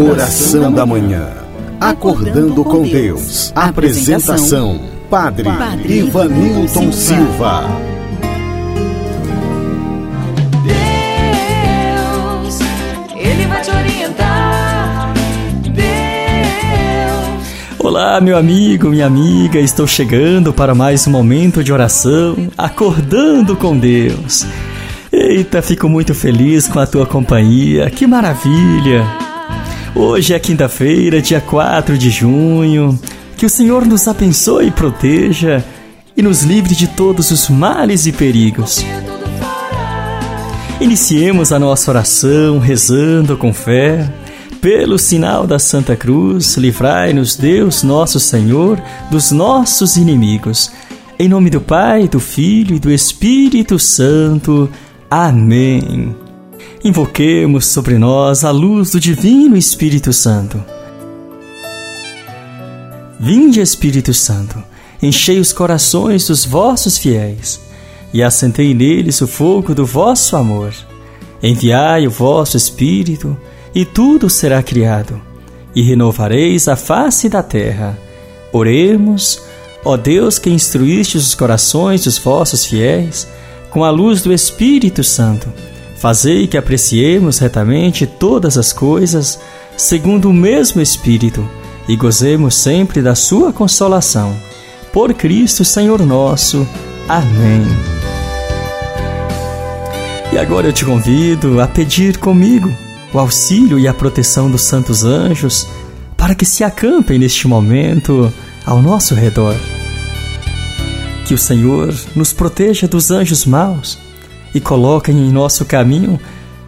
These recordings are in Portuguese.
Oração da manhã. Acordando com Deus. Apresentação: Padre, Padre Ivanilton Silva. Deus, Ele vai te orientar. Deus. Olá, meu amigo, minha amiga, estou chegando para mais um momento de oração, acordando com Deus. Eita, fico muito feliz com a tua companhia, que maravilha! Hoje é quinta-feira, dia 4 de junho. Que o Senhor nos abençoe e proteja e nos livre de todos os males e perigos. Iniciemos a nossa oração rezando com fé. Pelo sinal da Santa Cruz, livrai-nos, Deus nosso Senhor, dos nossos inimigos. Em nome do Pai, do Filho e do Espírito Santo. Amém. Invoquemos sobre nós a luz do Divino Espírito Santo. Vinde, Espírito Santo, enchei os corações dos vossos fiéis e acendei neles o fogo do vosso amor. Enviai o vosso Espírito e tudo será criado, e renovareis a face da terra. Oremos, ó Deus que instruíste os corações dos vossos fiéis, com a luz do Espírito Santo, fazei que apreciemos retamente todas as coisas, segundo o mesmo Espírito, e gozemos sempre da Sua consolação. Por Cristo Senhor nosso. Amém. E agora eu te convido a pedir comigo o auxílio e a proteção dos santos anjos para que se acampem neste momento ao nosso redor. Que o Senhor nos proteja dos anjos maus e coloque em nosso caminho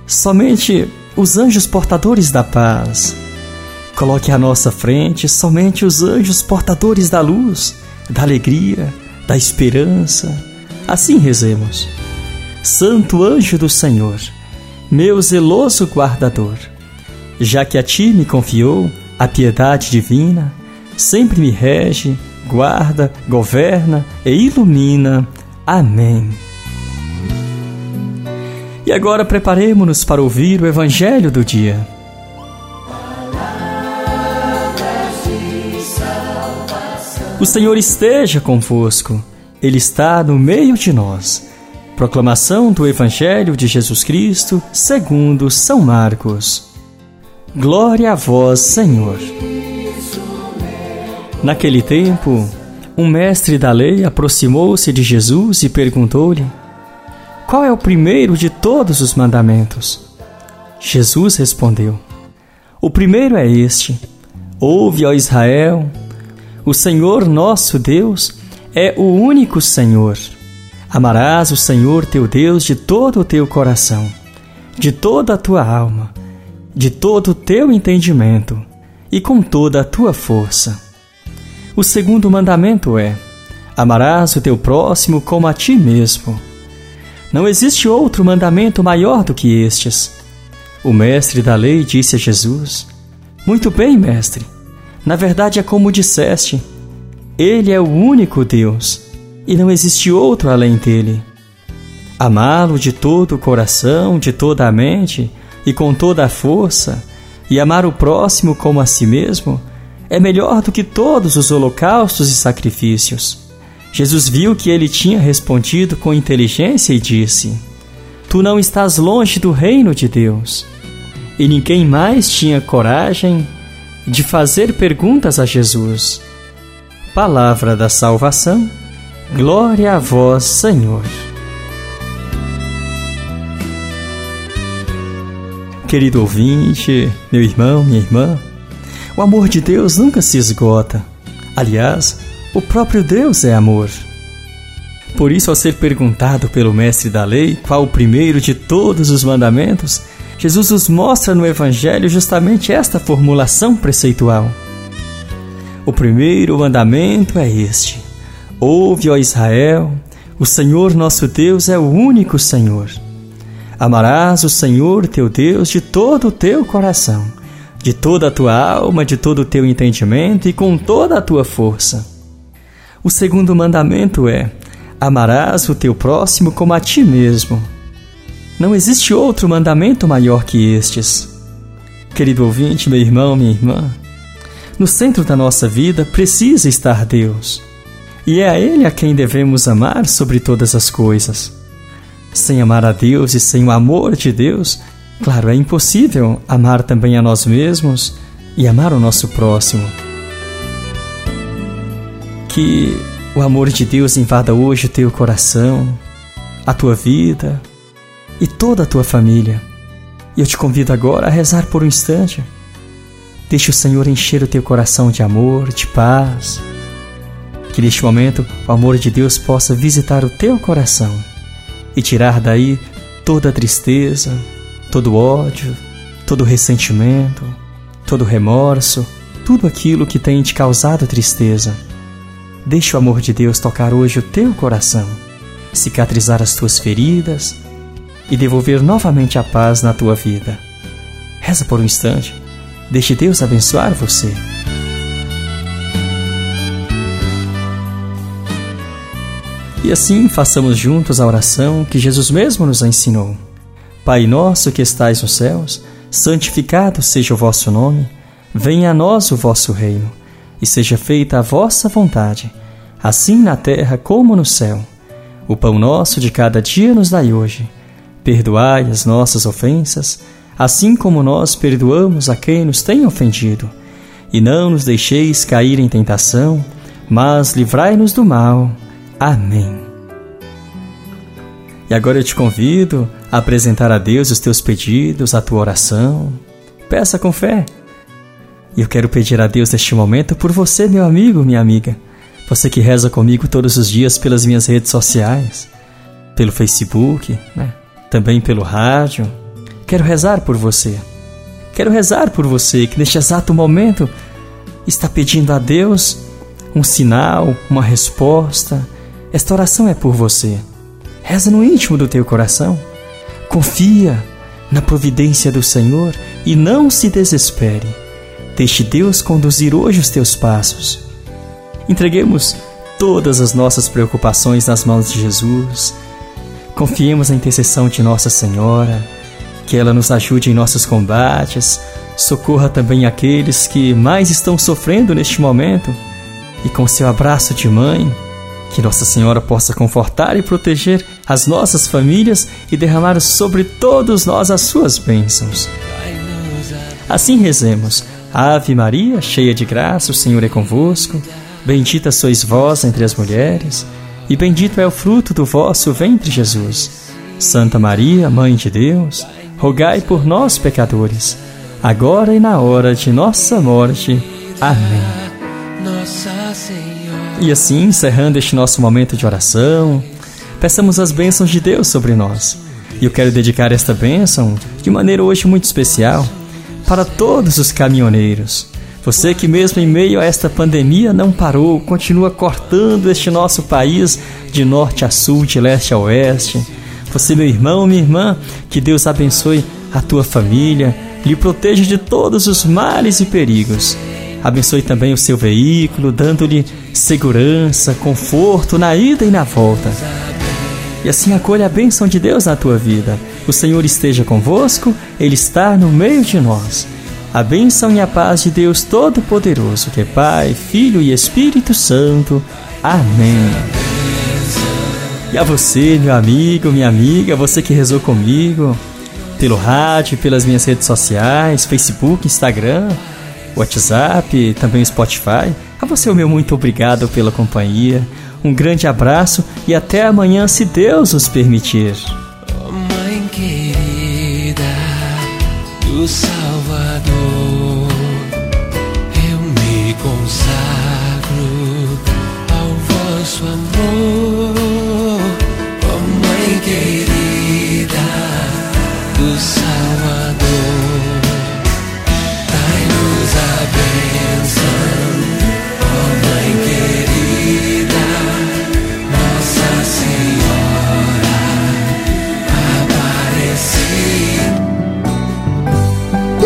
somente os anjos portadores da paz. Coloque à nossa frente somente os anjos portadores da luz, da alegria, da esperança. Assim rezemos. Santo anjo do Senhor, meu zeloso guardador, já que a ti me confiou a piedade divina, sempre me rege guarda, governa e ilumina. Amém. E agora preparemos-nos para ouvir o Evangelho do dia. O Senhor esteja convosco, Ele está no meio de nós. Proclamação do Evangelho de Jesus Cristo, segundo São Marcos. Glória a vós, Senhor. Naquele tempo, um mestre da lei aproximou-se de Jesus e perguntou-lhe: Qual é o primeiro de todos os mandamentos? Jesus respondeu: O primeiro é este: Ouve, ó Israel, o Senhor nosso Deus é o único Senhor. Amarás o Senhor teu Deus de todo o teu coração, de toda a tua alma, de todo o teu entendimento e com toda a tua força. O segundo mandamento é: Amarás o teu próximo como a ti mesmo. Não existe outro mandamento maior do que estes. O mestre da lei disse a Jesus: Muito bem, mestre. Na verdade é como disseste: Ele é o único Deus e não existe outro além dele. Amá-lo de todo o coração, de toda a mente e com toda a força, e amar o próximo como a si mesmo é melhor do que todos os holocaustos e sacrifícios. Jesus viu que ele tinha respondido com inteligência e disse: Tu não estás longe do reino de Deus. E ninguém mais tinha coragem de fazer perguntas a Jesus. Palavra da salvação, glória a vós, Senhor. Querido ouvinte, meu irmão, minha irmã, o amor de Deus nunca se esgota. Aliás, o próprio Deus é amor. Por isso, ao ser perguntado pelo mestre da lei qual o primeiro de todos os mandamentos, Jesus nos mostra no Evangelho justamente esta formulação preceitual. O primeiro mandamento é este: Ouve, ó Israel, o Senhor nosso Deus é o único Senhor. Amarás o Senhor teu Deus de todo o teu coração de toda a tua alma, de todo o teu entendimento e com toda a tua força. O segundo mandamento é: amarás o teu próximo como a ti mesmo. Não existe outro mandamento maior que estes. Querido ouvinte, meu irmão, minha irmã, no centro da nossa vida precisa estar Deus. E é a Ele a quem devemos amar sobre todas as coisas. Sem amar a Deus e sem o amor de Deus, claro, é impossível amar também a nós mesmos e amar o nosso próximo. Que o amor de Deus invada hoje o teu coração, a tua vida e toda a tua família. E eu te convido agora a rezar por um instante. Deixe o Senhor encher o teu coração de amor, de paz. Que neste momento o amor de Deus possa visitar o teu coração e tirar daí toda a tristeza, todo ódio, todo ressentimento, todo remorso, tudo aquilo que tem te causado tristeza. Deixe o amor de Deus tocar hoje o teu coração, cicatrizar as tuas feridas e devolver novamente a paz na tua vida. Reza por um instante. Deixe Deus abençoar você. E assim façamos juntos a oração que Jesus mesmo nos ensinou. Pai nosso que estais nos céus, santificado seja o vosso nome, venha a nós o vosso reino e seja feita a vossa vontade, assim na terra como no céu. O pão nosso de cada dia nos dai hoje. Perdoai as nossas ofensas, assim como nós perdoamos a quem nos tem ofendido. E não nos deixeis cair em tentação, mas livrai-nos do mal. Amém. E agora eu te convido a apresentar a Deus os teus pedidos, a tua oração. Peça com fé e eu quero pedir a Deus neste momento por você, meu amigo, minha amiga. Você que reza comigo todos os dias pelas minhas redes sociais, pelo Facebook, né? também pelo rádio. Quero rezar por você. Quero rezar por você que neste exato momento está pedindo a Deus um sinal, uma resposta. Esta oração é por você. Reza no íntimo do teu coração. Confia na providência do Senhor e não se desespere Deixe Deus conduzir hoje os teus passos. Entreguemos todas as nossas preocupações nas mãos de Jesus. Confiemos na intercessão de Nossa Senhora, que ela nos ajude em nossos combates, socorra também aqueles que mais estão sofrendo neste momento e com seu abraço de mãe, que Nossa Senhora possa confortar e proteger as nossas famílias e derramar sobre todos nós as suas bênçãos. Assim rezemos. Ave Maria, cheia de graça, o Senhor é convosco. Bendita sois vós entre as mulheres, e bendito é o fruto do vosso ventre, Jesus. Santa Maria, Mãe de Deus, rogai por nós, pecadores, agora e na hora de nossa morte. Amém. E assim, encerrando este nosso momento de oração, peçamos as bênçãos de Deus sobre nós. E eu quero dedicar esta bênção de maneira hoje muito especial para todos os caminhoneiros. Você que, mesmo em meio a esta pandemia, não parou, continua cortando este nosso país de norte a sul, de leste a oeste. Você, meu irmão, minha irmã, que Deus abençoe a tua família, lhe proteja de todos os males e perigos. Abençoe também o seu veículo, dando-lhe segurança, conforto na ida e na volta. E assim acolha a bênção de Deus na tua vida. O Senhor esteja convosco, Ele está no meio de nós. A bênção e a paz de Deus Todo-Poderoso, que é Pai, Filho e Espírito Santo. Amém. E a você, meu amigo, minha amiga, você que rezou comigo, pelo rádio, pelas minhas redes sociais, Facebook, Instagram, WhatsApp, também Spotify. A você, o meu muito obrigado pela companhia. Um grande abraço e até amanhã, se Deus nos permitir. do Salvador,